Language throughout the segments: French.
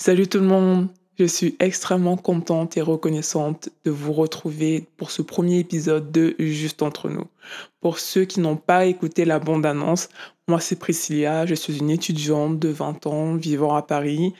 Salut tout le monde, je suis extrêmement contente et reconnaissante de vous retrouver pour ce premier épisode de Juste entre nous. Pour ceux qui n'ont pas écouté la bande-annonce, moi c'est Priscilla, je suis une étudiante de 20 ans vivant à Paris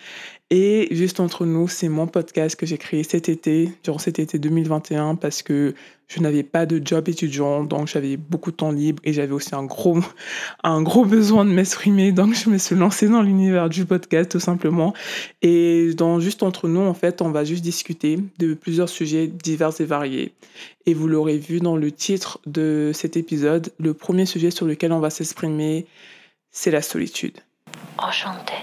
et juste entre nous, c'est mon podcast que j'ai créé cet été, durant cet été 2021, parce que je n'avais pas de job étudiant, donc j'avais beaucoup de temps libre et j'avais aussi un gros, un gros besoin de m'exprimer. Donc je me suis lancée dans l'univers du podcast tout simplement. Et dans juste entre nous, en fait, on va juste discuter de plusieurs sujets divers et variés. Et vous l'aurez vu dans le titre de cet épisode, le premier sujet sur lequel on va s'exprimer, c'est la solitude. Enchanté.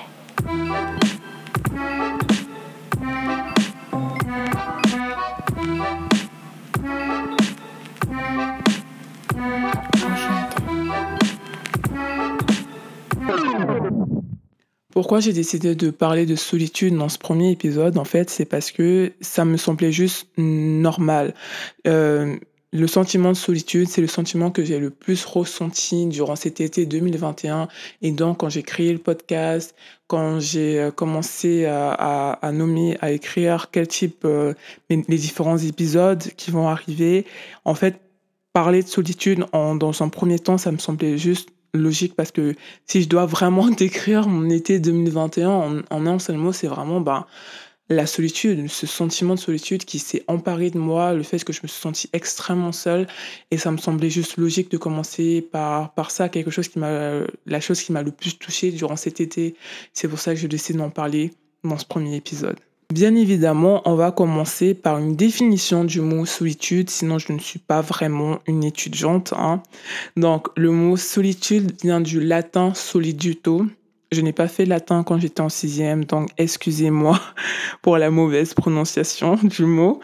Pourquoi j'ai décidé de parler de solitude dans ce premier épisode, en fait, c'est parce que ça me semblait juste normal. Euh, le sentiment de solitude, c'est le sentiment que j'ai le plus ressenti durant cet été 2021. Et donc, quand j'ai créé le podcast, quand j'ai euh, commencé à, nommer, à écrire quel type, euh, les, différents épisodes qui vont arriver, en fait, parler de solitude dans un premier temps, ça me semblait juste logique parce que si je dois vraiment décrire mon été 2021 en, en un seul mot, c'est vraiment bah, la solitude, ce sentiment de solitude qui s'est emparé de moi, le fait que je me suis sentie extrêmement seule et ça me semblait juste logique de commencer par, par ça, quelque chose qui m'a, la chose qui m'a le plus touchée durant cet été. C'est pour ça que je décide d'en parler dans ce premier épisode. Bien évidemment, on va commencer par une définition du mot solitude, sinon je ne suis pas vraiment une étudiante. Hein. Donc, le mot solitude vient du latin soliduto, je n'ai pas fait latin quand j'étais en sixième, donc excusez-moi pour la mauvaise prononciation du mot.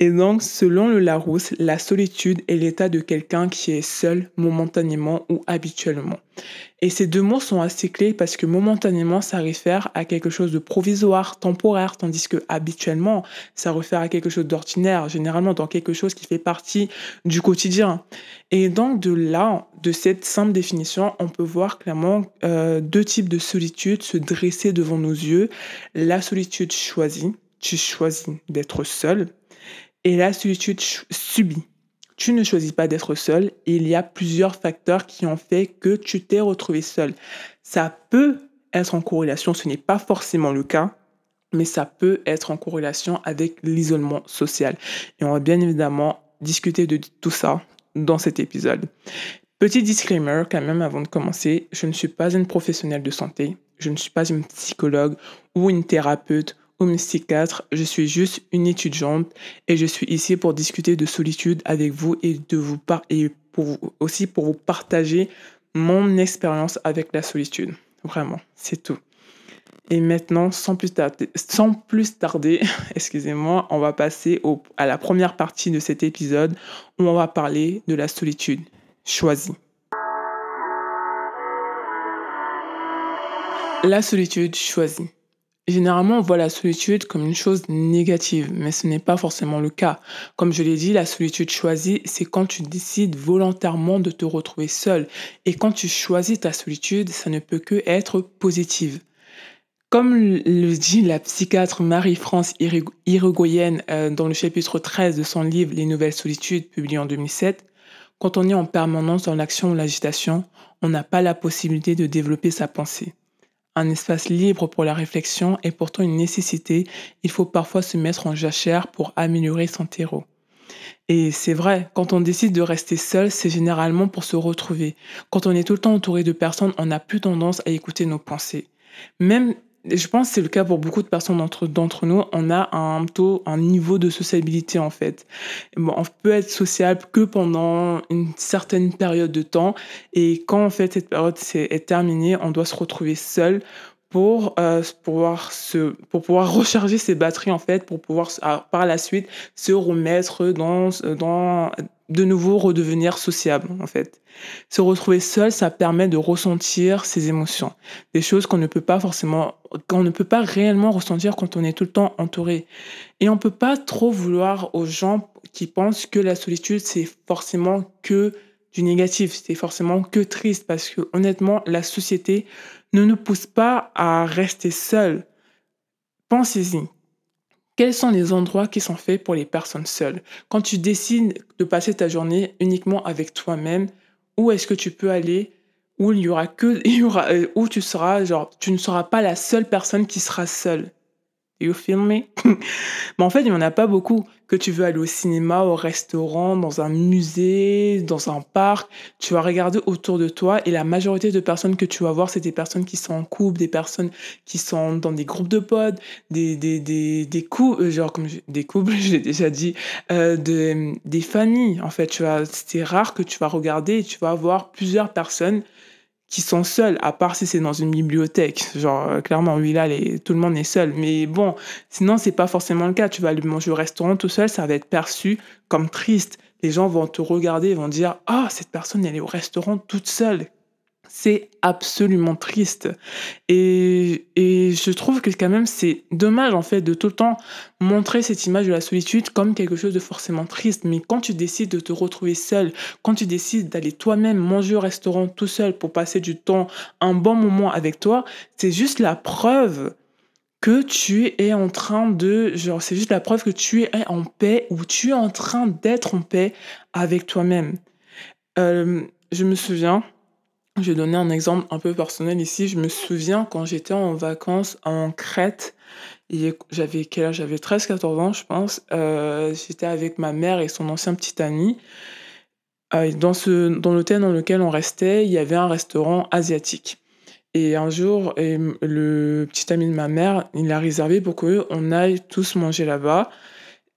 Et donc, selon le Larousse, la solitude est l'état de quelqu'un qui est seul momentanément ou habituellement. Et ces deux mots sont assez clés parce que momentanément, ça réfère à quelque chose de provisoire, temporaire, tandis que habituellement, ça réfère à quelque chose d'ordinaire, généralement dans quelque chose qui fait partie du quotidien. Et donc de là, de cette simple définition, on peut voir clairement euh, deux types de solitude se dresser devant nos yeux. La solitude choisie, tu choisis d'être seul, et la solitude subie tu ne choisis pas d'être seul il y a plusieurs facteurs qui ont fait que tu t'es retrouvé seul. Ça peut être en corrélation, ce n'est pas forcément le cas, mais ça peut être en corrélation avec l'isolement social. Et on va bien évidemment discuter de tout ça dans cet épisode. Petit disclaimer quand même avant de commencer, je ne suis pas une professionnelle de santé, je ne suis pas une psychologue ou une thérapeute au Mystique 4. Je suis juste une étudiante et je suis ici pour discuter de solitude avec vous et de vous pour aussi pour vous partager mon expérience avec la solitude. Vraiment, c'est tout. Et maintenant, sans plus tarder, sans plus tarder excusez-moi, on va passer à la première partie de cet épisode où on va parler de la solitude choisie. La solitude choisie. Généralement, on voit la solitude comme une chose négative, mais ce n'est pas forcément le cas. Comme je l'ai dit, la solitude choisie, c'est quand tu décides volontairement de te retrouver seul. Et quand tu choisis ta solitude, ça ne peut que être positive. Comme le dit la psychiatre Marie-France Irigoyenne euh, dans le chapitre 13 de son livre Les nouvelles solitudes, publié en 2007, quand on est en permanence dans l'action ou l'agitation, on n'a pas la possibilité de développer sa pensée. Un espace libre pour la réflexion est pourtant une nécessité. Il faut parfois se mettre en jachère pour améliorer son terreau. Et c'est vrai, quand on décide de rester seul, c'est généralement pour se retrouver. Quand on est tout le temps entouré de personnes, on n'a plus tendance à écouter nos pensées. Même je pense que c'est le cas pour beaucoup de personnes d'entre nous. On a un taux, un niveau de sociabilité en fait. On peut être sociable que pendant une certaine période de temps. Et quand en fait cette période est, terminée, on doit se retrouver seul pour euh, pouvoir se pour pouvoir recharger ses batteries en fait pour pouvoir par la suite se remettre dans dans de nouveau redevenir sociable en fait. Se retrouver seul, ça permet de ressentir ses émotions, des choses qu'on ne peut pas forcément, qu'on ne peut pas réellement ressentir quand on est tout le temps entouré. Et on peut pas trop vouloir aux gens qui pensent que la solitude c'est forcément que du négatif, c'est forcément que triste parce que honnêtement la société ne nous pousse pas à rester seul Pensez-y. Quels sont les endroits qui sont faits pour les personnes seules? Quand tu décides de passer ta journée uniquement avec toi-même, où est-ce que tu peux aller? Où il y aura que il y aura euh, où tu seras? Genre tu ne seras pas la seule personne qui sera seule You feel? Mais en fait, il n'y en a pas beaucoup. Que tu veux aller au cinéma, au restaurant, dans un musée, dans un parc, tu vas regarder autour de toi et la majorité de personnes que tu vas voir, c'est des personnes qui sont en couple, des personnes qui sont dans des groupes de potes, des, des, des, des couples, euh, genre comme des couples, je l'ai déjà dit, euh, de, des familles. En fait, tu c'est rare que tu vas regarder et tu vas voir plusieurs personnes qui sont seuls, à part si c'est dans une bibliothèque. Genre, euh, clairement, oui, là, tout le monde est seul. Mais bon, sinon, c'est pas forcément le cas. Tu vas aller manger au restaurant tout seul, ça va être perçu comme triste. Les gens vont te regarder vont dire, ah, cette personne, elle est au restaurant toute seule. C'est absolument triste. Et, et je trouve que quand même, c'est dommage, en fait, de tout le temps montrer cette image de la solitude comme quelque chose de forcément triste. Mais quand tu décides de te retrouver seul, quand tu décides d'aller toi-même manger au restaurant tout seul pour passer du temps, un bon moment avec toi, c'est juste la preuve que tu es en train de, genre, c'est juste la preuve que tu es en paix ou tu es en train d'être en paix avec toi-même. Euh, je me souviens, je vais donner un exemple un peu personnel ici. Je me souviens quand j'étais en vacances en Crète, j'avais quel âge? J'avais 13-14 ans, je pense. Euh, j'étais avec ma mère et son ancien petit ami. Euh, dans dans l'hôtel dans lequel on restait, il y avait un restaurant asiatique. Et un jour, le petit ami de ma mère, il a réservé pour qu'on aille tous manger là-bas.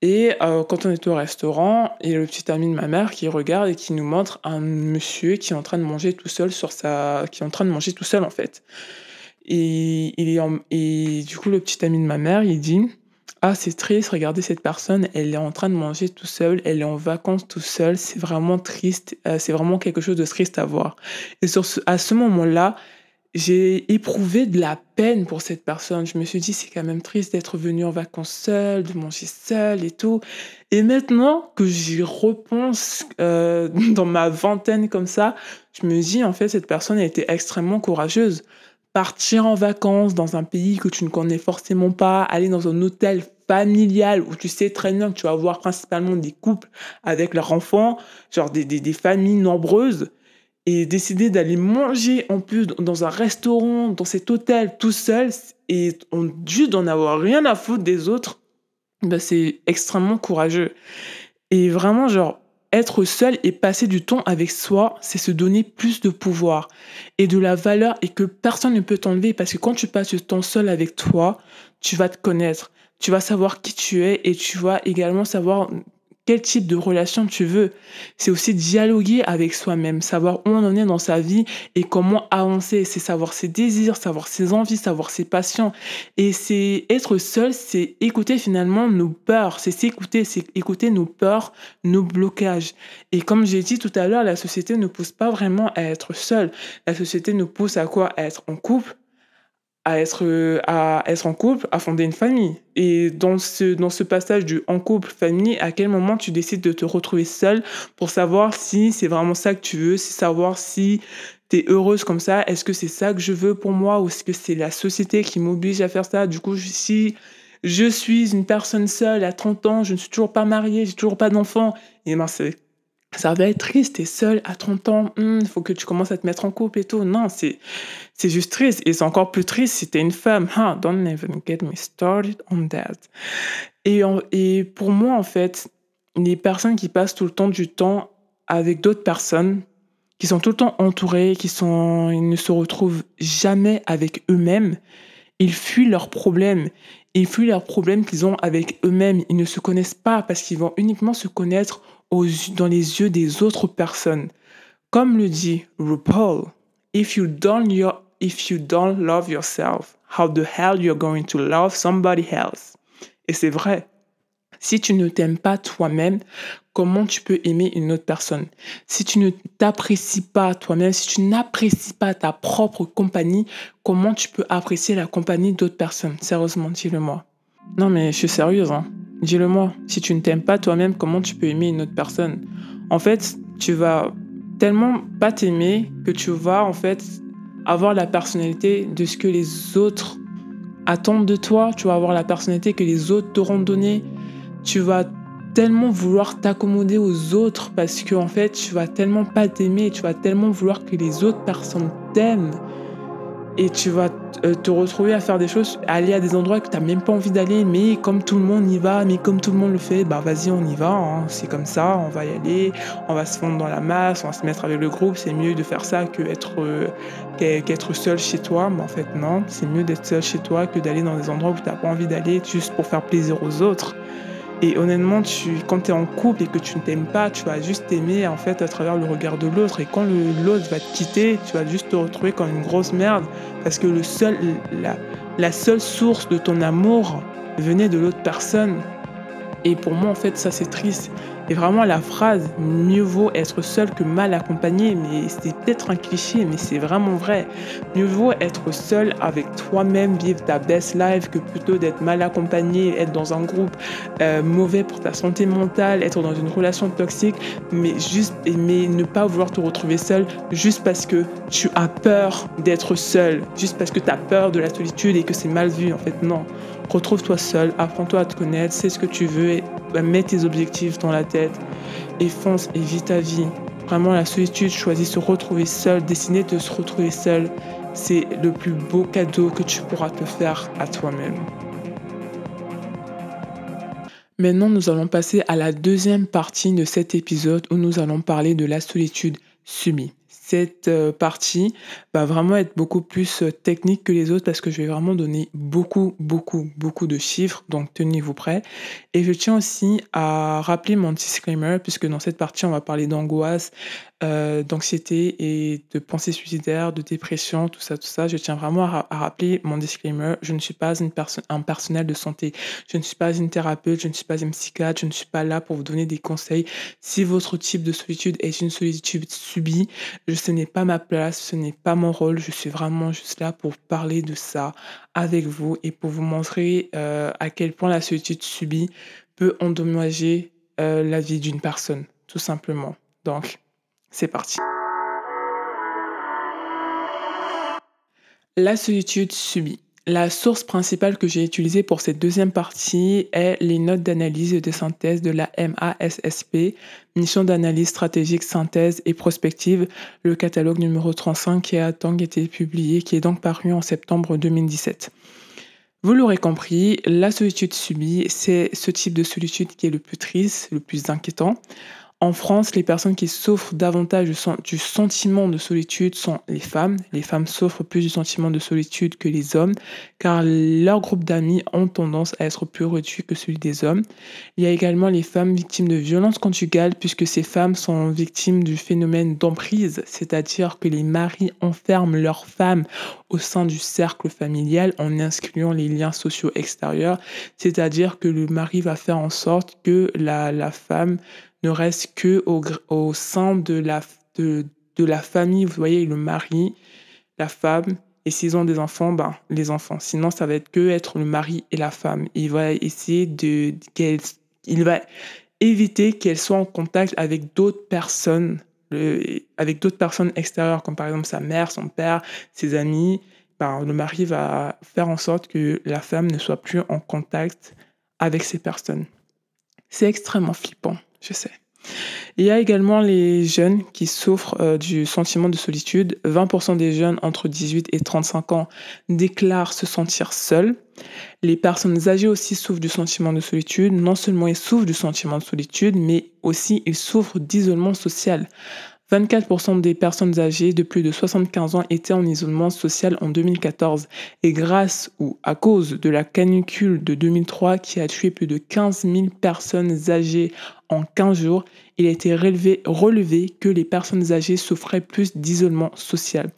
Et euh, quand on est au restaurant, il y a le petit ami de ma mère qui regarde et qui nous montre un monsieur qui est en train de manger tout seul sur sa, qui est en train de manger tout seul en fait. Et il est et du coup le petit ami de ma mère, il dit ah c'est triste, regardez cette personne, elle est en train de manger tout seul, elle est en vacances tout seul, c'est vraiment triste, euh, c'est vraiment quelque chose de triste à voir. Et sur à ce moment-là, j'ai éprouvé de la peine pour cette personne. Je me suis dit, c'est quand même triste d'être venu en vacances seul, de manger seul et tout. Et maintenant que j'y repense euh, dans ma vingtaine comme ça, je me dis, en fait, cette personne a été extrêmement courageuse. Partir en vacances dans un pays que tu ne connais forcément pas, aller dans un hôtel familial où tu sais très bien que tu vas voir principalement des couples avec leurs enfants, genre des, des, des familles nombreuses et décider d'aller manger en plus dans un restaurant, dans cet hôtel tout seul et juste d'en avoir rien à foutre des autres, bah c'est extrêmement courageux. Et vraiment, genre, être seul et passer du temps avec soi, c'est se donner plus de pouvoir et de la valeur et que personne ne peut t'enlever parce que quand tu passes du temps seul avec toi, tu vas te connaître, tu vas savoir qui tu es et tu vas également savoir quel type de relation tu veux. C'est aussi dialoguer avec soi-même, savoir où on en est dans sa vie et comment avancer. C'est savoir ses désirs, savoir ses envies, savoir ses passions. Et c'est être seul, c'est écouter finalement nos peurs, c'est s'écouter, c'est écouter nos peurs, nos blocages. Et comme j'ai dit tout à l'heure, la société ne pousse pas vraiment à être seul. La société nous pousse à quoi? À être en couple, à être, à être en couple, à fonder une famille. Et dans ce, dans ce passage du en couple, famille, à quel moment tu décides de te retrouver seule pour savoir si c'est vraiment ça que tu veux, si savoir si tu es heureuse comme ça, est-ce que c'est ça que je veux pour moi ou est-ce que c'est la société qui m'oblige à faire ça? Du coup, si je suis une personne seule à 30 ans, je ne suis toujours pas mariée, j'ai toujours pas d'enfant, et ben c'est ça va être triste, t'es seule à 30 ans, il hmm, faut que tu commences à te mettre en couple et tout. Non, c'est, juste triste. Et c'est encore plus triste si t'es une femme. Don't even get me started on that. Et, et pour moi, en fait, les personnes qui passent tout le temps du temps avec d'autres personnes, qui sont tout le temps entourées, qui sont, ne se retrouvent jamais avec eux-mêmes, ils fuient leurs problèmes. Ils fuient leurs problèmes qu'ils ont avec eux-mêmes. Ils ne se connaissent pas parce qu'ils vont uniquement se connaître dans les yeux des autres personnes. Comme le dit RuPaul, if you don't, if you don't love yourself, how the hell you're going to love somebody else? Et c'est vrai. Si tu ne t'aimes pas toi-même, comment tu peux aimer une autre personne? Si tu ne t'apprécies pas toi-même, si tu n'apprécies pas ta propre compagnie, comment tu peux apprécier la compagnie d'autres personnes? Sérieusement, dis-le-moi. Non mais je suis sérieuse, hein. Dis-le-moi, si tu ne t'aimes pas toi-même, comment tu peux aimer une autre personne? En fait, tu vas tellement pas t'aimer que tu vas en fait avoir la personnalité de ce que les autres attendre de toi, tu vas avoir la personnalité que les autres t'auront donnée. Tu vas tellement vouloir t'accommoder aux autres parce que en fait, tu vas tellement pas t'aimer, tu vas tellement vouloir que les autres personnes t'aiment et tu vas euh, te retrouver à faire des choses, aller à des endroits que tu n'as même pas envie d'aller, mais comme tout le monde y va, mais comme tout le monde le fait, bah vas-y, on y va, hein. c'est comme ça, on va y aller, on va se fondre dans la masse, on va se mettre avec le groupe, c'est mieux de faire ça euh, qu'être seul chez toi, mais en fait non, c'est mieux d'être seul chez toi que d'aller dans des endroits où tu n'as pas envie d'aller juste pour faire plaisir aux autres. Et honnêtement, tu, quand tu es en couple et que tu ne t'aimes pas, tu vas juste t'aimer en fait à travers le regard de l'autre. Et quand l'autre va te quitter, tu vas juste te retrouver comme une grosse merde parce que le seul, la, la seule source de ton amour venait de l'autre personne. Et pour moi, en fait, ça c'est triste. Et vraiment, la phrase mieux vaut être seul que mal accompagné, mais c'est peut-être un cliché, mais c'est vraiment vrai. Mieux vaut être seul avec toi-même, vivre ta best life, que plutôt d'être mal accompagné, être dans un groupe euh, mauvais pour ta santé mentale, être dans une relation toxique, mais juste aimer ne pas vouloir te retrouver seul juste parce que tu as peur d'être seul, juste parce que tu as peur de la solitude et que c'est mal vu. En fait, non. Retrouve-toi seul, apprends-toi à te connaître, sais ce que tu veux et bah, mets tes objectifs dans la tête et fonce et vis ta vie. Vraiment, la solitude, choisis se retrouver seul, décider de se retrouver seul. C'est le plus beau cadeau que tu pourras te faire à toi-même. Maintenant, nous allons passer à la deuxième partie de cet épisode où nous allons parler de la solitude subie cette euh, partie va vraiment être beaucoup plus euh, technique que les autres parce que je vais vraiment donner beaucoup, beaucoup, beaucoup de chiffres. Donc, tenez-vous prêts. Et je tiens aussi à rappeler mon disclaimer puisque dans cette partie, on va parler d'angoisse, euh, d'anxiété et de pensée suicidaires, de dépression, tout ça, tout ça. Je tiens vraiment à, rappeler mon disclaimer. Je ne suis pas une un personnel de santé. Je ne suis pas une thérapeute, je ne suis pas une psychiatre, je ne suis pas là pour vous donner des conseils. Si votre type de solitude est une solitude subie, ce n'est pas ma place, ce n'est pas mon rôle. Je suis vraiment juste là pour parler de ça avec vous et pour vous montrer euh, à quel point la solitude subie peut endommager euh, la vie d'une personne, tout simplement. Donc, c'est parti. La solitude subie. La source principale que j'ai utilisée pour cette deuxième partie est les notes d'analyse et de synthèse de la MASSP, Mission d'analyse stratégique, synthèse et prospective, le catalogue numéro 35 qui a donc été publié, qui est donc paru en septembre 2017. Vous l'aurez compris, la solitude subie, c'est ce type de solitude qui est le plus triste, le plus inquiétant. En France, les personnes qui souffrent davantage du sentiment de solitude sont les femmes. Les femmes souffrent plus du sentiment de solitude que les hommes, car leur groupe d'amis ont tendance à être plus réduit que celui des hommes. Il y a également les femmes victimes de violences conjugales, puisque ces femmes sont victimes du phénomène d'emprise, c'est-à-dire que les maris enferment leurs femmes au sein du cercle familial en inscrivant les liens sociaux extérieurs, c'est-à-dire que le mari va faire en sorte que la femme ne reste que au, au sein de la, de, de, la famille. Vous voyez, le mari, la femme, et s'ils ont des enfants, ben, les enfants. Sinon, ça va être que être le mari et la femme. Il va essayer de, qu'elle, il va éviter qu'elle soit en contact avec d'autres personnes, avec d'autres personnes extérieures, comme par exemple sa mère, son père, ses amis. Ben, le mari va faire en sorte que la femme ne soit plus en contact avec ces personnes. C'est extrêmement flippant je sais. Il y a également les jeunes qui souffrent euh, du sentiment de solitude. 20% des jeunes entre 18 et 35 ans déclarent se sentir seuls. Les personnes âgées aussi souffrent du sentiment de solitude. Non seulement ils souffrent du sentiment de solitude, mais aussi ils souffrent d'isolement social. 24% des personnes âgées de plus de 75 ans étaient en isolement social en 2014 et grâce ou à cause de la canicule de 2003 qui a tué plus de 15 000 personnes âgées en 15 jours, il a été relevé, que les personnes âgées souffraient plus d'isolement social.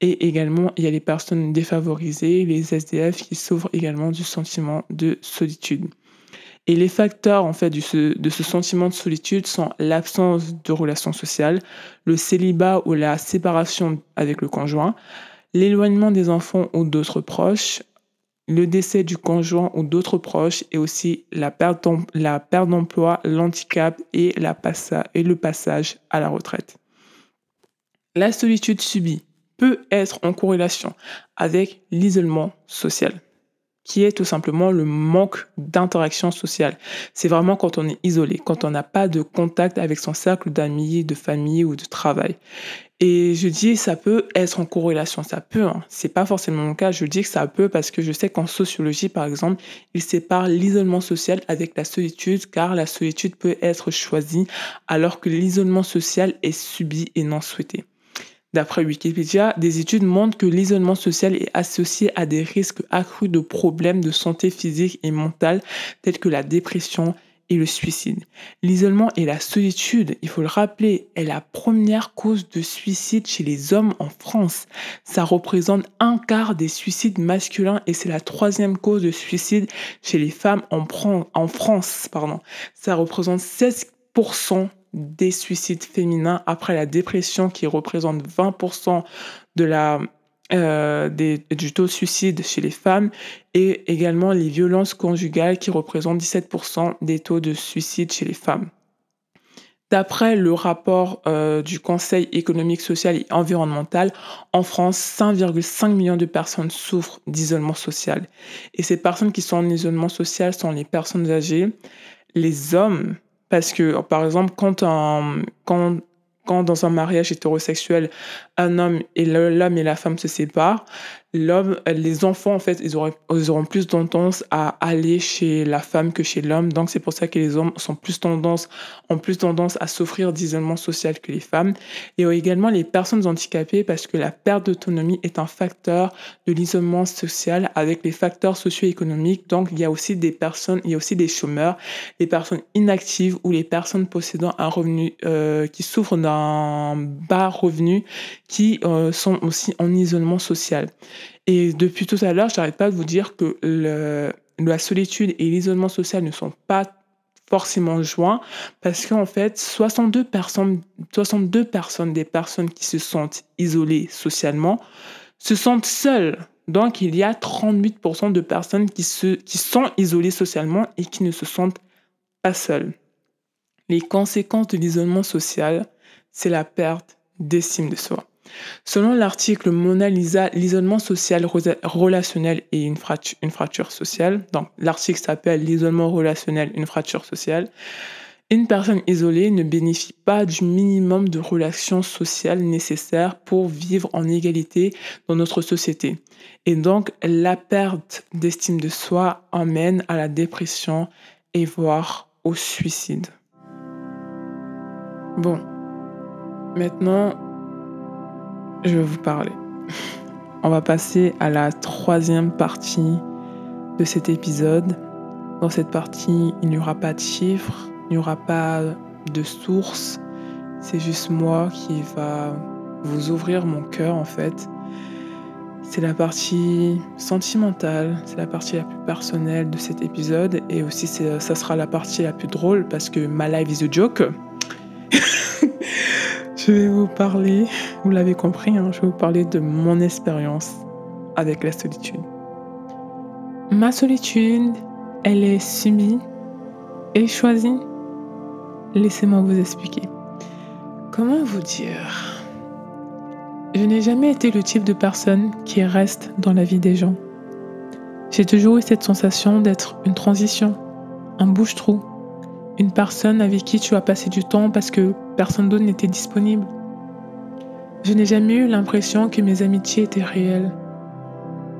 Et également, il y a les personnes défavorisées, les SDF qui souffrent également du sentiment de solitude. Et les facteurs en fait de ce sentiment de solitude sont l'absence de relations sociales, le célibat ou la séparation avec le conjoint, l'éloignement des enfants ou d'autres proches, le décès du conjoint ou d'autres proches et aussi la perte d'emploi, l'handicap et, et le passage à la retraite. La solitude subie peut être en corrélation avec l'isolement social. Qui est tout simplement le manque d'interaction sociale. C'est vraiment quand on est isolé, quand on n'a pas de contact avec son cercle d'amis, de famille ou de travail. Et je dis ça peut être en corrélation, ça peut. Hein. C'est pas forcément mon cas. Je dis que ça peut parce que je sais qu'en sociologie, par exemple, il sépare l'isolement social avec la solitude, car la solitude peut être choisie, alors que l'isolement social est subi et non souhaité. D'après Wikipédia, des études montrent que l'isolement social est associé à des risques accrus de problèmes de santé physique et mentale tels que la dépression et le suicide. L'isolement et la solitude, il faut le rappeler, est la première cause de suicide chez les hommes en France. Ça représente un quart des suicides masculins et c'est la troisième cause de suicide chez les femmes en, France. Ça représente 16% des suicides féminins après la dépression qui représente 20% de euh, du taux de suicide chez les femmes et également les violences conjugales qui représentent 17% des taux de suicide chez les femmes. D'après le rapport euh, du Conseil économique, social et environnemental, en France, 5,5 millions de personnes souffrent d'isolement social. Et ces personnes qui sont en isolement social sont les personnes âgées, les hommes parce que, par exemple, quand, dans un mariage hétérosexuel, l'homme et la femme se séparent, l'homme, les enfants, en fait, ils, auront, ils auront plus tendance à aller chez la femme que chez l'homme. Donc, c'est pour ça que les hommes sont plus tendance, ont plus tendance à souffrir d'isolement social que les femmes. Et également les personnes handicapées parce que la perte d'autonomie est un facteur de l'isolement social avec les facteurs socio-économiques. Donc, il y a aussi des personnes, il y a aussi des chômeurs, les personnes inactives ou les personnes possédant un revenu, euh, qui souffrent d'un bas revenu qui euh, sont aussi en isolement social. Et depuis tout à l'heure, je n'arrête pas de vous dire que la solitude et l'isolement social ne sont pas forcément joints parce qu'en fait, 62 personnes, 62 personnes des personnes qui se sentent isolées socialement se sentent seules. Donc, il y a 38% de personnes qui, se, qui sont isolées socialement et qui ne se sentent pas seules. Les conséquences de l'isolement social, c'est la perte d'estime de soi. Selon l'article Mona Lisa, l'isolement social relationnel et une fracture, sociale, donc l'article s'appelle l'isolement relationnel, une fracture sociale, une personne isolée ne bénéficie pas du minimum de relations sociales nécessaires pour vivre en égalité dans notre société. Et donc, la perte d'estime de soi emmène à la dépression et voire au suicide. Bon, maintenant, je vais vous parler. On va passer à la troisième partie de cet épisode. Dans cette partie, il n'y aura pas de chiffres, il n'y aura pas de sources. C'est juste moi qui va vous ouvrir mon cœur en fait. C'est la partie sentimentale, c'est la partie la plus personnelle de cet épisode et aussi ça sera la partie la plus drôle parce que my life is a joke. Je vais vous parler, vous l'avez compris, hein, je vais vous parler de mon expérience avec la solitude. Ma solitude, elle est subie et choisie. Laissez-moi vous expliquer. Comment vous dire? Je n'ai jamais été le type de personne qui reste dans la vie des gens. J'ai toujours eu cette sensation d'être une transition, un bouche-trou, une personne avec qui tu as passé du temps parce que personne d'autre n'était disponible. Je n'ai jamais eu l'impression que mes amitiés étaient réelles.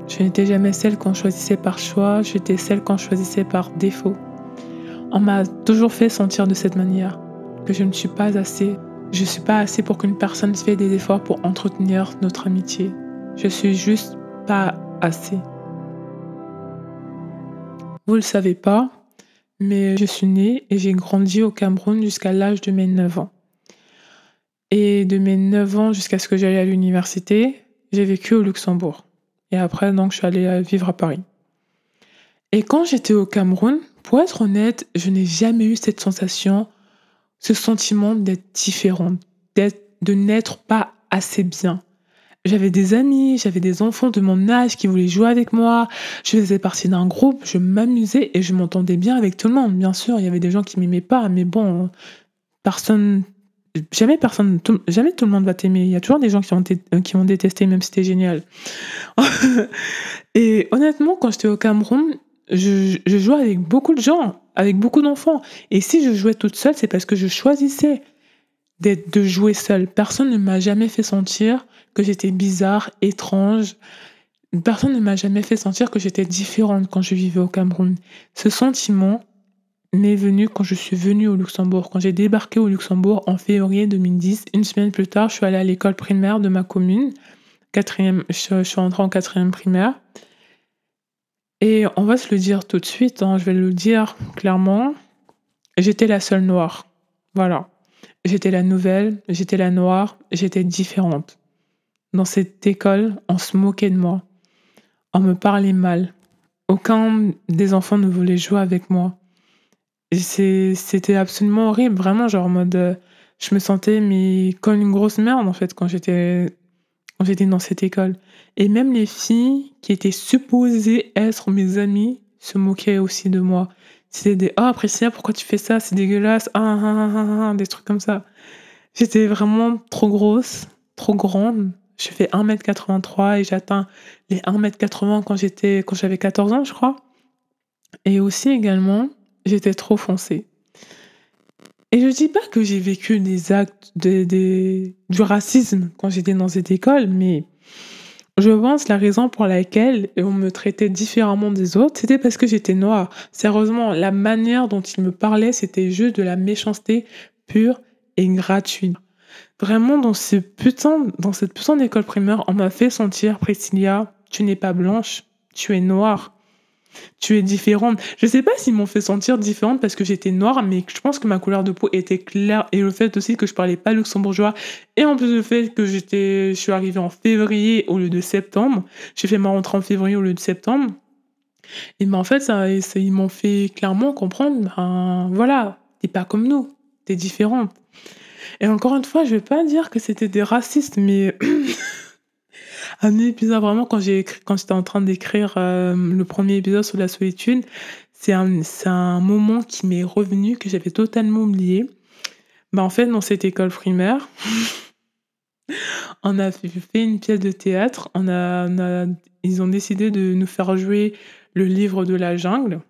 Je n'étais jamais celle qu'on choisissait par choix, j'étais celle qu'on choisissait par défaut. On m'a toujours fait sentir de cette manière que je ne suis pas assez. Je ne suis pas assez pour qu'une personne fasse des efforts pour entretenir notre amitié. Je suis juste pas assez. Vous le savez pas, mais je suis née et j'ai grandi au Cameroun jusqu'à l'âge de mes 9 ans. Et de mes 9 ans jusqu'à ce que j'aille à l'université, j'ai vécu au Luxembourg. Et après, donc, je suis allée vivre à Paris. Et quand j'étais au Cameroun, pour être honnête, je n'ai jamais eu cette sensation, ce sentiment d'être différente, de n'être pas assez bien. J'avais des amis, j'avais des enfants de mon âge qui voulaient jouer avec moi. Je faisais partie d'un groupe, je m'amusais et je m'entendais bien avec tout le monde. Bien sûr, il y avait des gens qui m'aimaient pas, mais bon, personne, jamais personne, jamais tout le monde va t'aimer. Il y a toujours des gens qui vont, qui vont détester, même si t'es génial. Et honnêtement, quand j'étais au Cameroun, je, je jouais avec beaucoup de gens, avec beaucoup d'enfants. Et si je jouais toute seule, c'est parce que je choisissais de jouer seule. Personne ne m'a jamais fait sentir que j'étais bizarre, étrange. Personne ne m'a jamais fait sentir que j'étais différente quand je vivais au Cameroun. Ce sentiment m'est venu quand je suis venue au Luxembourg. Quand j'ai débarqué au Luxembourg en février 2010, une semaine plus tard, je suis allée à l'école primaire de ma commune. Quatrième, je, suis entrée en quatrième primaire. Et on va se le dire tout de suite, hein, je vais le dire clairement, j'étais la seule noire. Voilà. J'étais la nouvelle, j'étais la noire, j'étais différente. Dans cette école, on se moquait de moi. On me parlait mal. Aucun des enfants ne voulait jouer avec moi. C'était absolument horrible, vraiment, genre en mode. Euh, je me sentais mais comme une grosse merde en fait quand j'étais dans cette école. Et même les filles qui étaient supposées être mes amies se moquaient aussi de moi. C'était des Ah, oh, pourquoi tu fais ça? C'est dégueulasse. Ah, ah, ah, ah, ah, des trucs comme ça. J'étais vraiment trop grosse, trop grande. Je fais 1m83 et j'atteins les 1m80 quand j'étais quand j'avais 14 ans, je crois. Et aussi également, j'étais trop foncée. Et je dis pas que j'ai vécu des actes de, du racisme quand j'étais dans cette école, mais je pense la raison pour laquelle on me traitait différemment des autres, c'était parce que j'étais noire. Sérieusement, la manière dont ils me parlaient, c'était juste de la méchanceté pure et gratuite. Vraiment, dans, cette putain d'école primaire, on m'a fait sentir, Priscilla, tu n'es pas blanche, tu es noire. Tu es différente. Je sais pas s'ils m'ont fait sentir différente parce que j'étais noire, mais je pense que ma couleur de peau était claire et le fait aussi que je parlais pas luxembourgeois et en plus le fait que j'étais, je suis arrivée en février au lieu de septembre. J'ai fait ma rentrée en février au lieu de septembre. Et ben en fait, ça, ils m'ont fait clairement comprendre, ben voilà, t'es pas comme nous, t'es différente. Et encore une fois, je vais pas dire que c'était des racistes, mais un épisode vraiment quand quand j'étais en train d'écrire euh, le premier épisode sur la solitude, c'est un, un moment qui m'est revenu que j'avais totalement oublié. Bah en fait dans cette école primaire, on a fait une pièce de théâtre. On a, ils ont décidé de nous faire jouer le livre de la jungle.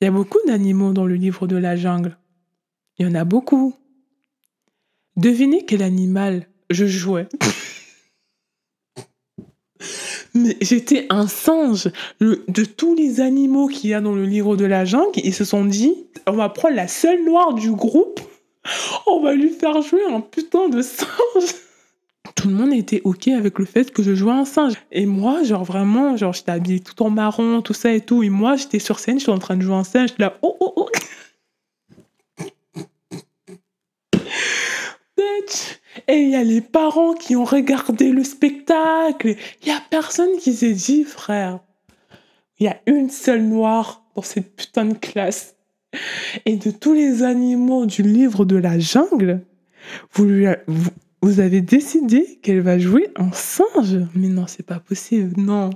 Il y a beaucoup d'animaux dans le livre de la jungle. Il y en a beaucoup. Devinez quel animal je jouais. Mais j'étais un singe. de tous les animaux qu'il y a dans le livre de la jungle, ils se sont dit, on va prendre la seule noire du groupe, on va lui faire jouer un putain de singe. Tout le monde était ok avec le fait que je jouais un singe. Et moi, genre vraiment, genre j'étais habillée tout en marron, tout ça et tout. Et moi, j'étais sur scène, j'étais en train de jouer un singe, j'étais là, oh oh oh. Et il y a les parents qui ont regardé le spectacle. Il y a personne qui s'est dit, frère, il y a une seule noire dans cette putain de classe. Et de tous les animaux du livre de la jungle, vous, lui, vous, vous avez décidé qu'elle va jouer un singe Mais non, c'est pas possible. Non.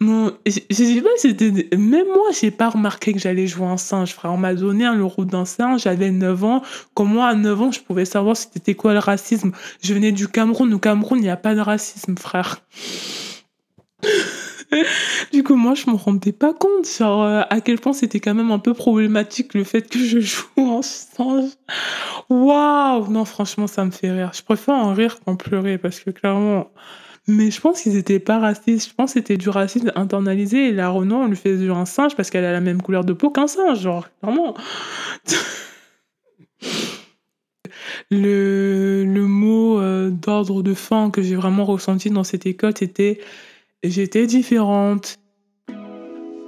Non. Je, sais pas, c'était. Même moi, j'ai pas remarqué que j'allais jouer un singe, frère. On m'a donné un, le rôle d'un singe, j'avais 9 ans. Comme moi, à 9 ans, je pouvais savoir c'était quoi le racisme. Je venais du Cameroun. Au Cameroun, il n'y a pas de racisme, frère. du coup, moi, je me rendais pas compte, genre, euh, à quel point c'était quand même un peu problématique le fait que je joue en singe. Waouh! Non, franchement, ça me fait rire. Je préfère en rire qu'en pleurer parce que clairement. Mais je pense qu'ils étaient pas racistes. Je pense que c'était du racisme internalisé. Et la Renault, on lui fait jouer un singe parce qu'elle a la même couleur de peau qu'un singe, genre, clairement. le, le mot euh, d'ordre de fin que j'ai vraiment ressenti dans cette école, c'était j'étais différente.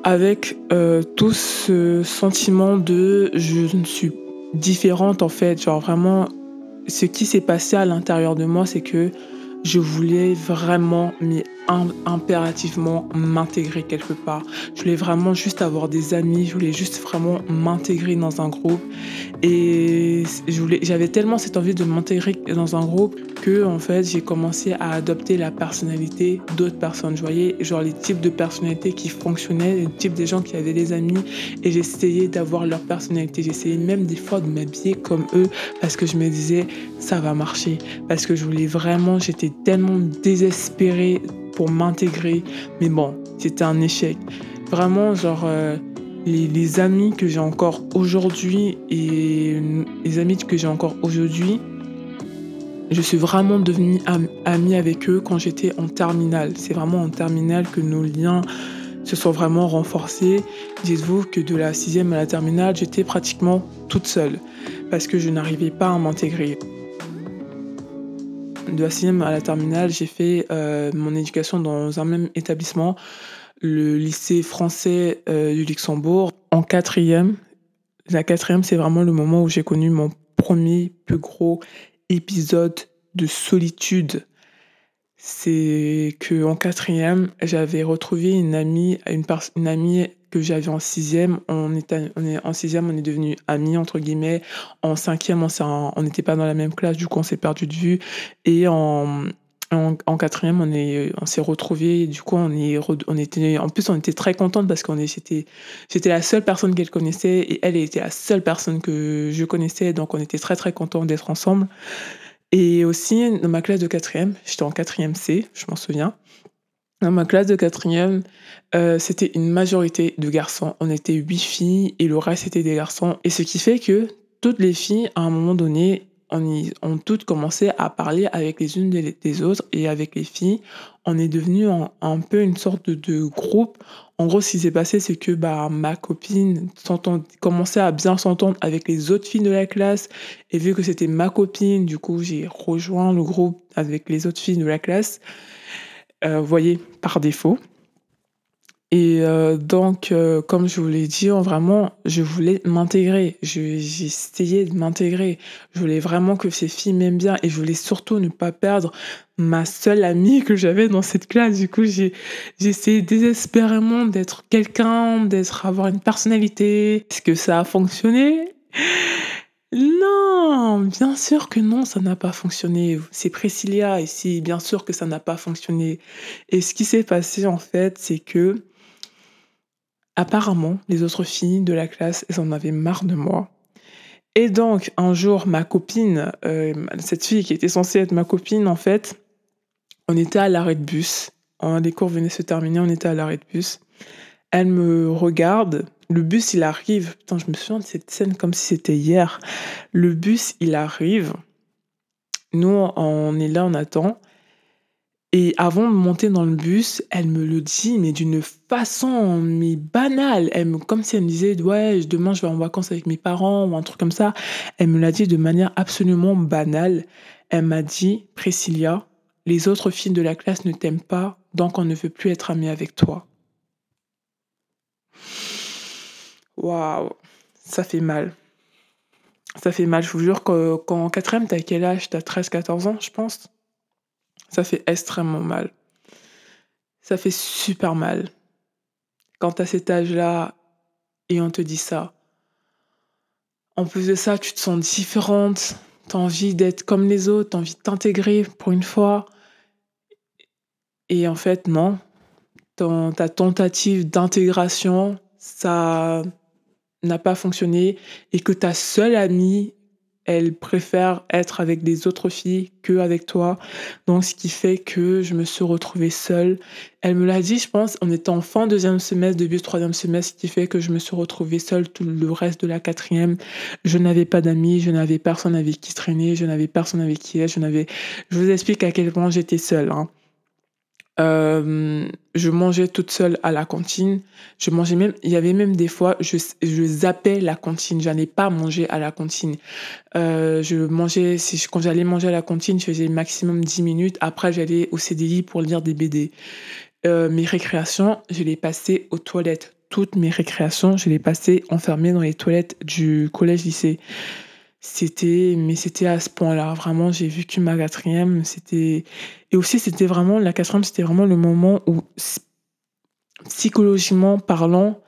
Avec euh, tout ce sentiment de je ne suis différente en fait, genre vraiment ce qui s'est passé à l'intérieur de moi, c'est que je voulais vraiment, mais impérativement m'intégrer quelque part. Je voulais vraiment juste avoir des amis, je voulais juste vraiment m'intégrer dans un groupe. Et j'avais tellement cette envie de m'intégrer dans un groupe que en fait j'ai commencé à adopter la personnalité d'autres personnes. Je voyais genre les types de personnalités qui fonctionnaient, les types des gens qui avaient des amis et j'essayais d'avoir leur personnalité. J'essayais même des fois de m'habiller comme eux parce que je me disais ça va marcher. Parce que je voulais vraiment, j'étais tellement désespérée pour m'intégrer. Mais bon, c'était un échec. Vraiment, genre, euh, les, amis que j'ai encore aujourd'hui et les amis que j'ai encore aujourd'hui, je suis vraiment devenue amie avec eux quand j'étais en terminale. C'est vraiment en terminale que nos liens se sont vraiment renforcés. Dites-vous que de la sixième à la terminale, j'étais pratiquement toute seule parce que je n'arrivais pas à m'intégrer. De la sixième à la terminale, j'ai fait euh, mon éducation dans un même établissement, le lycée français euh, du Luxembourg. En quatrième, la quatrième, c'est vraiment le moment où j'ai connu mon premier plus gros épisode de solitude. C'est que en quatrième, j'avais retrouvé une amie, une, une amie que j'avais en sixième. On est, en sixième, on est devenus amis, entre guillemets. En cinquième, on n'était pas dans la même classe, du coup, on s'est perdu de vue. Et en, quatrième, on est, on s'est retrouvés. Du coup, on est, on était, en plus, on était très contente parce qu'on est, j'étais, j'étais la seule personne qu'elle connaissait et elle était la seule personne que je connaissais. Donc, on était très, très contents d'être ensemble. Et aussi, dans ma classe de quatrième, j'étais en quatrième C, je m'en souviens. Dans ma classe de quatrième, euh, c'était une majorité de garçons. On était huit filles et le reste était des garçons. Et ce qui fait que toutes les filles, à un moment donné, on ont toutes commencé à parler avec les unes des, autres et avec les filles. On est devenu un, peu une sorte de, groupe. En gros, ce qui s'est passé, c'est que bah, ma copine commençait à bien s'entendre avec les autres filles de la classe. Et vu que c'était ma copine, du coup, j'ai rejoint le groupe avec les autres filles de la classe. Euh, voyez, par défaut. Et euh, donc, euh, comme je vous l'ai dit, vraiment, je voulais m'intégrer. J'ai essayé de m'intégrer. Je voulais vraiment que ces filles m'aiment bien et je voulais surtout ne pas perdre ma seule amie que j'avais dans cette classe. Du coup, j'ai essayé désespérément d'être quelqu'un, d'être avoir une personnalité. Est-ce que ça a fonctionné? Non, bien sûr que non, ça n'a pas fonctionné. C'est Priscilla ici, bien sûr que ça n'a pas fonctionné. Et ce qui s'est passé en fait, c'est que Apparemment, les autres filles de la classe, elles en avaient marre de moi. Et donc, un jour, ma copine, euh, cette fille qui était censée être ma copine, en fait, on était à l'arrêt de bus. Les cours venaient se terminer, on était à l'arrêt de bus. Elle me regarde, le bus il arrive. Putain, je me souviens de cette scène comme si c'était hier. Le bus il arrive. Nous, on est là, on attend. Et avant de monter dans le bus, elle me le dit, mais d'une façon mais banale. Elle me, comme si elle me disait, ouais, demain je vais en vacances avec mes parents ou un truc comme ça. Elle me l'a dit de manière absolument banale. Elle m'a dit, Priscilla, les autres filles de la classe ne t'aiment pas, donc on ne veut plus être amis avec toi. Waouh, ça fait mal. Ça fait mal. Je vous jure qu'en quatrième, t'as quel âge? T'as 13-14 ans, je pense ça fait extrêmement mal. Ça fait super mal. Quand tu as cet âge-là et on te dit ça. En plus de ça, tu te sens différente. Tu as envie d'être comme les autres, tu as envie de t'intégrer pour une fois. Et en fait, non. ta tentative d'intégration, ça n'a pas fonctionné et que ta seule amie elle préfère être avec des autres filles que avec toi. Donc, ce qui fait que je me suis retrouvée seule. Elle me l'a dit, je pense, en étant fin deuxième semestre, début troisième semestre, ce qui fait que je me suis retrouvée seule tout le reste de la quatrième. Je n'avais pas d'amis, je n'avais personne avec qui traîner, je n'avais personne avec qui être, je n'avais, je vous explique à quel point j'étais seule, hein. Euh, je mangeais toute seule à la cantine. Je mangeais même, il y avait même des fois, je, je zappais la cantine. J'allais pas manger à la cantine. Euh, je mangeais, si quand j'allais manger à la cantine, je faisais maximum 10 minutes. Après, j'allais au CDI pour lire des BD. Euh, mes récréations, je les passais aux toilettes. Toutes mes récréations, je les passais enfermées dans les toilettes du collège-lycée. C'était, mais c'était à ce point-là. Vraiment, j'ai vécu ma quatrième. C'était, et aussi, c'était vraiment, la quatrième, c'était vraiment le moment où, psychologiquement parlant,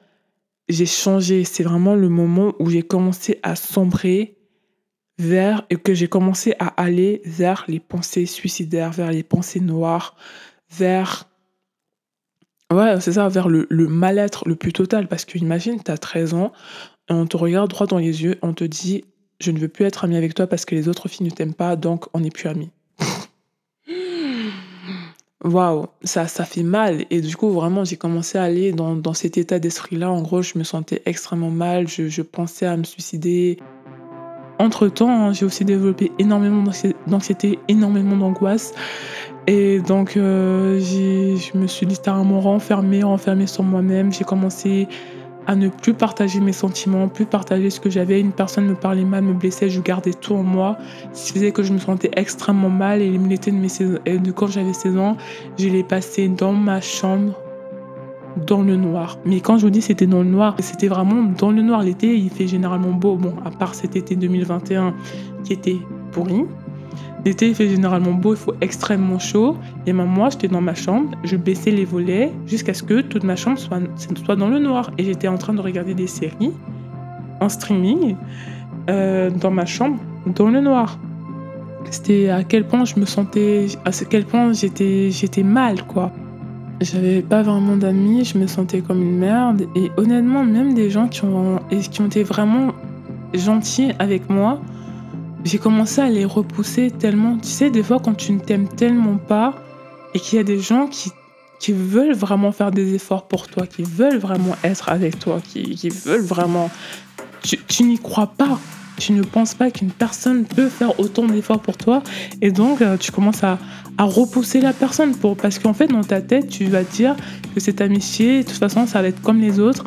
j'ai changé. C'est vraiment le moment où j'ai commencé à sombrer vers, et que j'ai commencé à aller vers les pensées suicidaires, vers les pensées noires, vers, ouais, c'est ça, vers le, le mal-être le plus total. Parce que imagine, tu as 13 ans, on te regarde droit dans les yeux, on te dit, je ne veux plus être amie avec toi parce que les autres filles ne t'aiment pas, donc on n'est plus amis. waouh, ça ça fait mal et du coup, vraiment, j'ai commencé à aller dans dans cet état d'esprit-là. En gros, je me sentais extrêmement mal, je je pensais à me suicider. Entre-temps, hein, j'ai aussi développé énormément d'anxié d'anxiété, énormément d'angoisse et donc j'ai je me suis littéralement renfermée, renfermée sur moi-même. J'ai commencé à ne plus partager mes sentiments, plus partager ce que j'avais. Une personne me parlait mal, me blessait, je gardais tout en moi. Ce qui faisait que je me sentais extrêmement mal et l'été de, mes 16 et de quand j'avais 16 ans, je l'ai passé dans ma chambre, dans le noir. Mais quand je vous dis c'était dans le noir, c'était vraiment dans le noir. L'été, il fait généralement beau. Bon, à part cet été 2021 qui était pourri. L'été, il fait généralement beau, il faut extrêmement chaud. Et même moi, j'étais dans ma chambre, je baissais les volets jusqu'à ce que toute ma chambre soit, soit dans le noir. Et j'étais en train de regarder des séries en streaming euh, dans ma chambre, dans le noir. C'était à quel point je me sentais, à quel point j'étais, j'étais mal, quoi. J'avais pas vraiment d'amis, je me sentais comme une merde. Et honnêtement, même des gens qui ont, qui ont été vraiment gentils avec moi, j'ai commencé à les repousser tellement. Tu sais, des fois, quand tu ne t'aimes tellement pas et qu'il y a des gens qui, veulent vraiment faire des efforts pour toi, qui veulent vraiment être avec toi, qui, veulent vraiment. Tu n'y crois pas. Tu ne penses pas qu'une personne peut faire autant d'efforts pour toi. Et donc, euh, tu commences à, à repousser la personne. Pour, parce qu'en fait, dans ta tête, tu vas dire que cette amitié, de toute façon, ça va être comme les autres.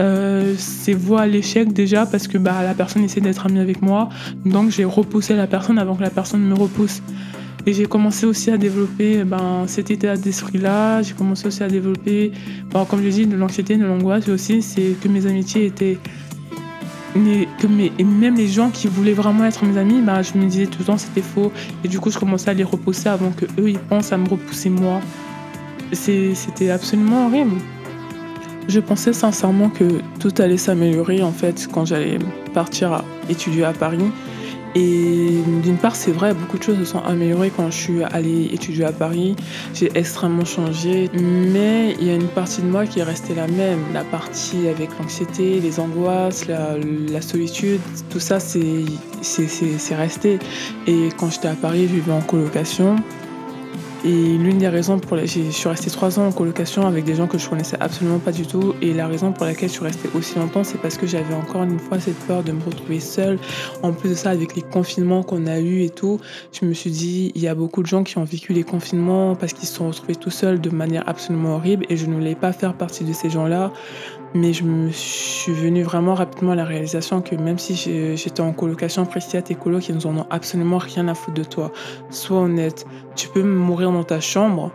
Euh, c'est voie à l'échec déjà parce que bah, la personne essaie d'être amie avec moi. Donc j'ai repoussé la personne avant que la personne me repousse. Et j'ai commencé aussi à développer ben, cet état d'esprit-là. J'ai commencé aussi à développer, ben, comme je dis, de l'anxiété, de l'angoisse. aussi, c'est que mes amitiés étaient. Que et même les gens qui voulaient vraiment être mes amis, ben, je me disais tout le temps c'était faux. Et du coup, je commençais à les repousser avant que eux ils pensent à me repousser moi. C'était absolument horrible. Je pensais sincèrement que tout allait s'améliorer en fait quand j'allais partir étudier à Paris. Et d'une part, c'est vrai, beaucoup de choses se sont améliorées quand je suis allée étudier à Paris. J'ai extrêmement changé, mais il y a une partie de moi qui est restée la même. La partie avec l'anxiété, les angoisses, la, solitude, tout ça, c'est resté. Et quand j'étais à Paris, je vivais en colocation. Et l'une des raisons pour lesquelles je suis restée trois ans en colocation avec des gens que je connaissais absolument pas du tout. Et la raison pour laquelle je suis restée aussi longtemps, c'est parce que j'avais encore une fois cette peur de me retrouver seule. En plus de ça, avec les confinements qu'on a eus et tout, je me suis dit, il y a beaucoup de gens qui ont vécu les confinements parce qu'ils se sont retrouvés tout seuls de manière absolument horrible. Et je ne voulais pas faire partie de ces gens-là. Mais je me suis venue vraiment rapidement à la réalisation que même si j'étais en colocation, Prestia, tes colocs, ils n'en ont absolument rien à foutre de toi. Sois honnête. Tu peux mourir dans ta chambre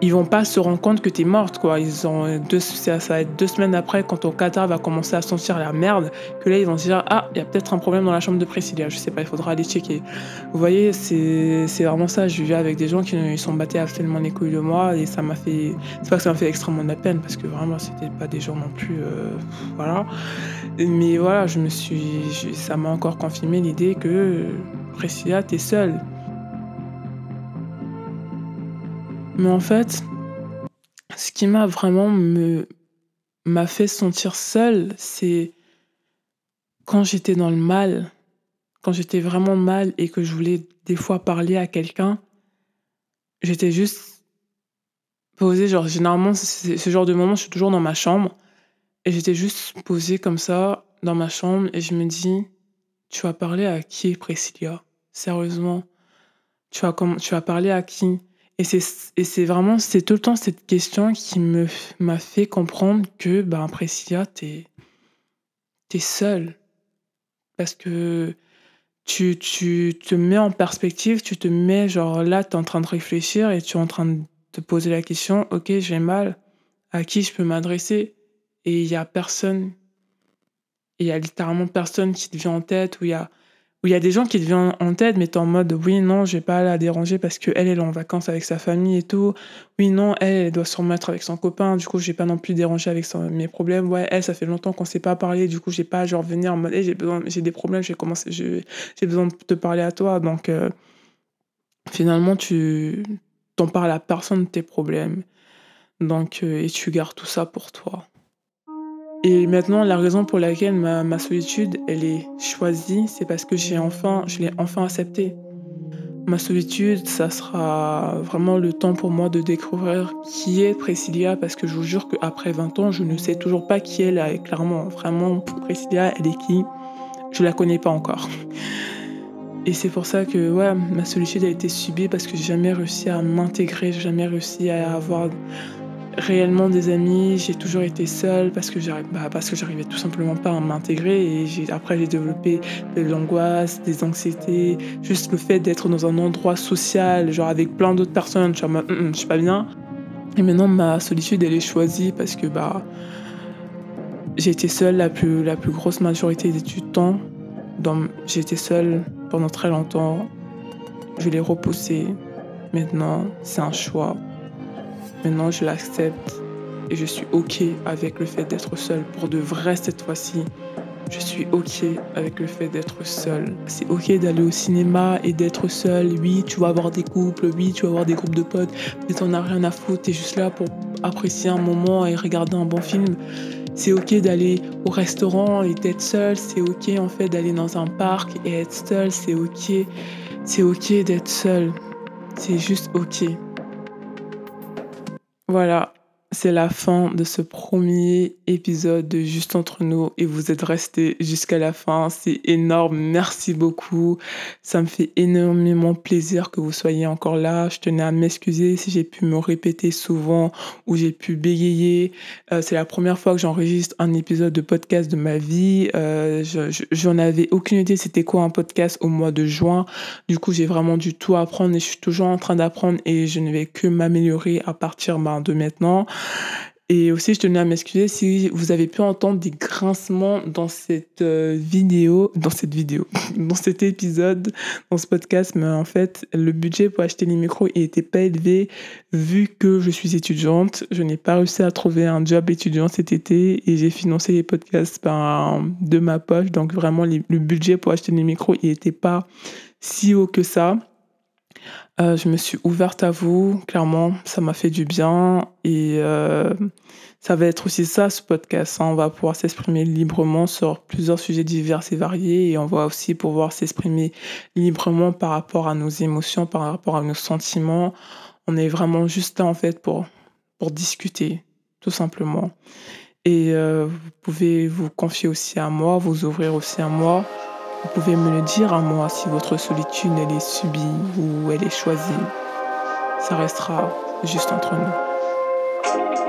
ils vont pas se rendre compte que tu es morte, quoi. Ils ont ça, va être deux semaines après, quand ton Qatar va commencer à sentir la merde, que là, ils vont se dire, ah, il y a peut-être un problème dans la chambre de Priscilla. Je sais pas, il faudra aller checker. Vous voyez, c'est vraiment ça. Je vivais avec des gens qui ils sont battés absolument les couilles de moi et ça m'a fait, c'est pas que ça m'a fait extrêmement de la peine parce que vraiment, c'était pas des gens non plus, euh, voilà. Mais voilà, je me suis, ça m'a encore confirmé l'idée que Priscilla, t'es seule. Mais en fait, ce qui m'a vraiment me m'a fait sentir seule, c'est quand j'étais dans le mal, quand j'étais vraiment mal et que je voulais des fois parler à quelqu'un, j'étais juste posée, genre généralement ce genre de moment, je suis toujours dans ma chambre et j'étais juste posée comme ça dans ma chambre et je me dis tu vas parler à qui Priscilla? Sérieusement? Tu vas, tu vas parler à qui? Et c'est vraiment, c'est tout le temps cette question qui m'a fait comprendre que, ben, Priscilla, t'es es seule. Parce que tu, tu te mets en perspective, tu te mets, genre là, tu es en train de réfléchir et tu es en train de te poser la question, ok, j'ai mal, à qui je peux m'adresser? Et il y a personne, il y a littéralement personne qui te vient en tête, ou il y a où il y a des gens qui te viennent en tête, mais t'es en mode oui, non, je vais pas la déranger parce qu'elle, elle est en vacances avec sa famille et tout. Oui, non, elle, doit se remettre avec son copain, du coup, je vais pas non plus déranger avec mes problèmes. Ouais, elle, ça fait longtemps qu'on s'est pas parlé, du coup, j'ai pas genre venir en mode j'ai besoin, j'ai des problèmes, j'ai j'ai besoin de te parler à toi. Donc, euh, finalement, tu t'en parles à personne de tes problèmes. Donc, euh, et tu gardes tout ça pour toi. Et maintenant, la raison pour laquelle ma, solitude, elle est choisie, c'est parce que j'ai enfin, je l'ai enfin acceptée. Ma solitude, ça sera vraiment le temps pour moi de découvrir qui est Priscilla parce que je vous jure qu'après 20 ans, je ne sais toujours pas qui elle est clairement. Vraiment, Priscilla, elle est qui? Je la connais pas encore. Et c'est pour ça que ouais, ma solitude a été subie parce que j'ai jamais réussi à m'intégrer, j'ai jamais réussi à avoir réellement des amis. J'ai toujours été seule parce que j'arrivais, bah, j'arrivais tout simplement pas à m'intégrer. Et après, j'ai développé de l'angoisse, des anxiétés, juste le fait d'être dans un endroit social, genre avec plein d'autres personnes. Suis, hum, hum, je suis pas bien. Et maintenant, ma solitude, elle est choisie parce que bah, j'ai été seule la plus, la plus grosse majorité du temps. J'ai été seule pendant très longtemps. Je l'ai repoussé. Maintenant, c'est un choix. Maintenant, je l'accepte et je suis OK avec le fait d'être seule. Pour de vrai, cette fois-ci, je suis OK avec le fait d'être seule. C'est OK d'aller au cinéma et d'être seule. Oui, tu vas avoir des couples, oui, tu vas avoir des groupes de potes, mais t'en as rien à foutre. T'es juste là pour apprécier un moment et regarder un bon film. C'est OK d'aller au restaurant et d'être seule. C'est OK en fait d'aller dans un parc et être seule. C'est OK. C'est OK d'être seule. C'est juste OK. Voilà, c'est la fin de ce premier épisode de Juste entre nous et vous êtes restés jusqu'à la fin. C'est énorme. Merci beaucoup. Ça me fait énormément plaisir que vous soyez encore là. Je tenais à m'excuser si j'ai pu me répéter souvent ou j'ai pu bégayer. Euh, c'est la première fois que j'enregistre un épisode de podcast de ma vie. Euh, J'en avais aucune idée c'était quoi un podcast au mois de juin. Du coup, j'ai vraiment du tout apprendre et je suis toujours en train d'apprendre et je ne vais que m'améliorer à partir ben, de maintenant. Et aussi, je tenais à m'excuser si vous avez pu entendre des grincements dans cette euh, vidéo, dans cette vidéo, dans cet épisode, dans ce podcast. Mais en fait, le budget pour acheter les micros n'était pas élevé vu que je suis étudiante. Je n'ai pas réussi à trouver un job étudiant cet été et j'ai financé les podcasts de ma poche. Donc vraiment, le budget pour acheter les micros, n'était pas si haut que ça. Euh, je me suis ouverte à vous, clairement, ça m'a fait du bien et euh, ça va être aussi ça ce podcast. Hein. On va pouvoir s'exprimer librement sur plusieurs sujets divers et variés et on va aussi pouvoir s'exprimer librement par rapport à nos émotions, par rapport à nos sentiments. On est vraiment juste là en fait pour, pour discuter, tout simplement. Et euh, vous pouvez vous confier aussi à moi, vous ouvrir aussi à moi. Vous pouvez me le dire à moi si votre solitude elle est subie ou elle est choisie. Ça restera juste entre nous.